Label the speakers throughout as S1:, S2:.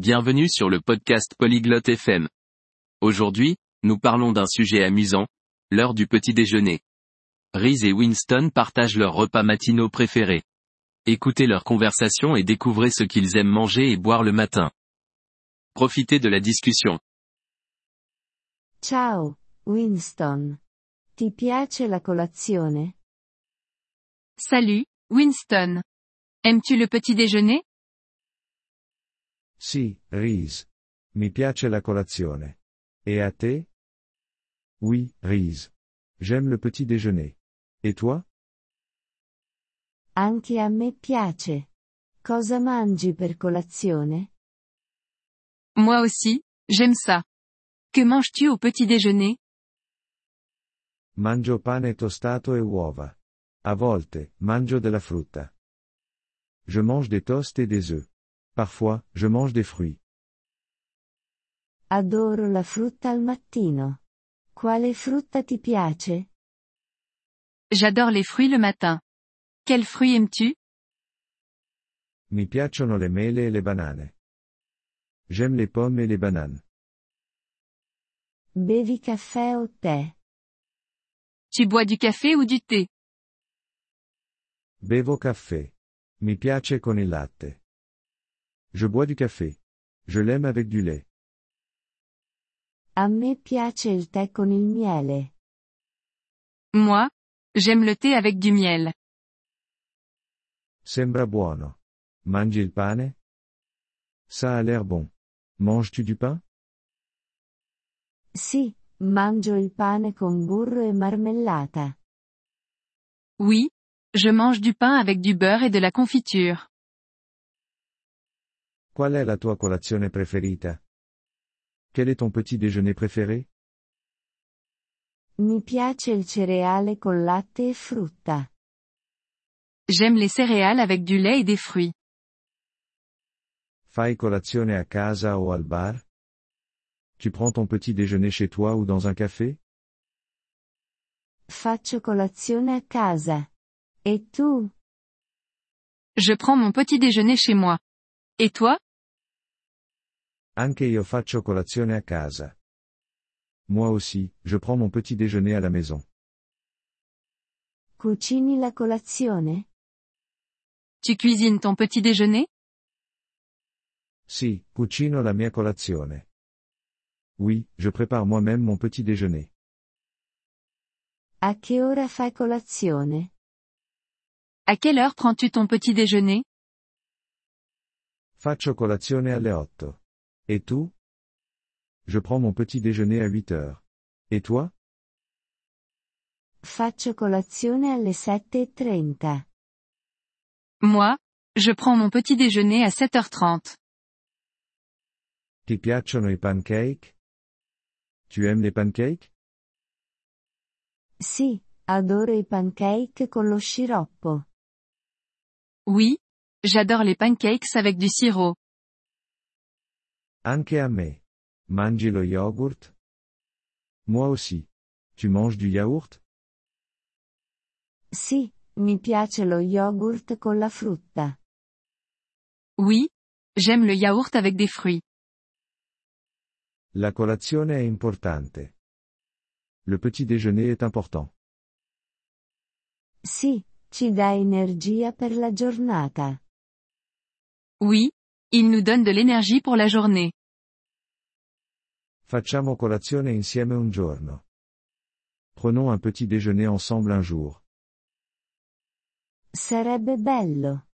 S1: Bienvenue sur le podcast Polyglotte FM. Aujourd'hui, nous parlons d'un sujet amusant, l'heure du petit déjeuner. Reese et Winston partagent leurs repas matinaux préférés. Écoutez leur conversation et découvrez ce qu'ils aiment manger et boire le matin. Profitez de la discussion.
S2: Ciao, Winston. Ti piace la colazione?
S3: Salut, Winston. Aimes-tu le petit déjeuner?
S4: Sì, Reese. Mi piace la colazione. Et à te? Oui, Reese. J'aime le petit déjeuner. Et toi?
S2: Anche a me piace. Cosa mangi per colazione?
S3: Moi aussi, j'aime ça. Que manges-tu au petit déjeuner?
S4: Mangio pane tostato e uova. A volte, mangio della frutta. Je mange des toasts et des œufs. Parfois, je mange des fruits.
S2: Adoro la frutta al mattino. Quale frutta ti piace?
S3: J'adore les fruits le matin. Quels fruits aimes-tu?
S4: Mi piacciono le mele e le banane. J'aime les pommes et les bananes.
S2: Bevi caffè o tè?
S3: Tu bois du café ou du thé?
S4: Bevo caffè. Mi piace con il latte. Je bois du café. Je l'aime avec du lait.
S2: A me piace il tè con il miele.
S3: Moi, j'aime le thé avec du miel.
S4: Sembra buono. Mangi il pane? Ça a l'air bon. Manges-tu du pain?
S2: Sì, mangio il pane con burro e marmellata.
S3: Oui, je mange du pain avec du beurre et de la confiture.
S4: Qual è la tua colazione preferita? Quel est ton petit déjeuner préféré?
S2: Mi piace il cereale con latte e frutta.
S3: J'aime les céréales avec du lait et des fruits.
S4: Fai colazione a casa o al bar? Tu prends ton petit déjeuner chez toi ou dans un café?
S2: Faccio colazione a casa. E tu?
S3: Je prends mon petit déjeuner chez moi. Et toi?
S4: Anche io faccio colazione a casa. Moi aussi, je prends mon petit déjeuner à la maison.
S2: Cucini la colazione?
S3: Tu cuisines ton petit déjeuner?
S4: Sì, cucino la mia colazione. Oui, je prépare moi-même mon petit déjeuner.
S2: A che ora fai colazione?
S3: À quelle heure prends-tu ton petit déjeuner?
S4: Faccio colazione alle 8. Et tu? Je prends mon petit déjeuner à 8 heures. Et toi?
S2: Faccio colazione alle 7.30.
S3: Moi, je prends mon petit déjeuner à 7h30.
S4: Ti piacciono i pancake? Tu aimes les pancakes?
S2: Sì, adoro i pancake con lo sciroppo.
S3: Oui, j'adore les pancakes avec du sirop.
S4: Anche a me. Mangi lo yogurt? Moi aussi. Tu manges du yaourt?
S2: Sì, mi piace lo yogurt con la frutta.
S3: Oui, j'aime le yaourt avec des fruits.
S4: La colazione è importante. Le petit déjeuner est important.
S2: Sì, ci dà energia per la giornata.
S3: Oui, il nous donne de l'énergie pour la journée.
S4: Facciamo colazione insieme un giorno. Prenons un petit déjeuner ensemble un jour.
S2: Sarebbe bello.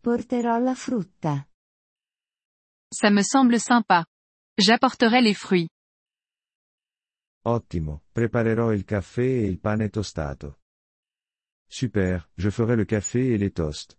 S2: Porterò la frutta.
S3: Ça me semble sympa. J'apporterai les fruits.
S4: Ottimo, preparerò il caffè e il pane tostato. Super, je ferai le café et les toasts.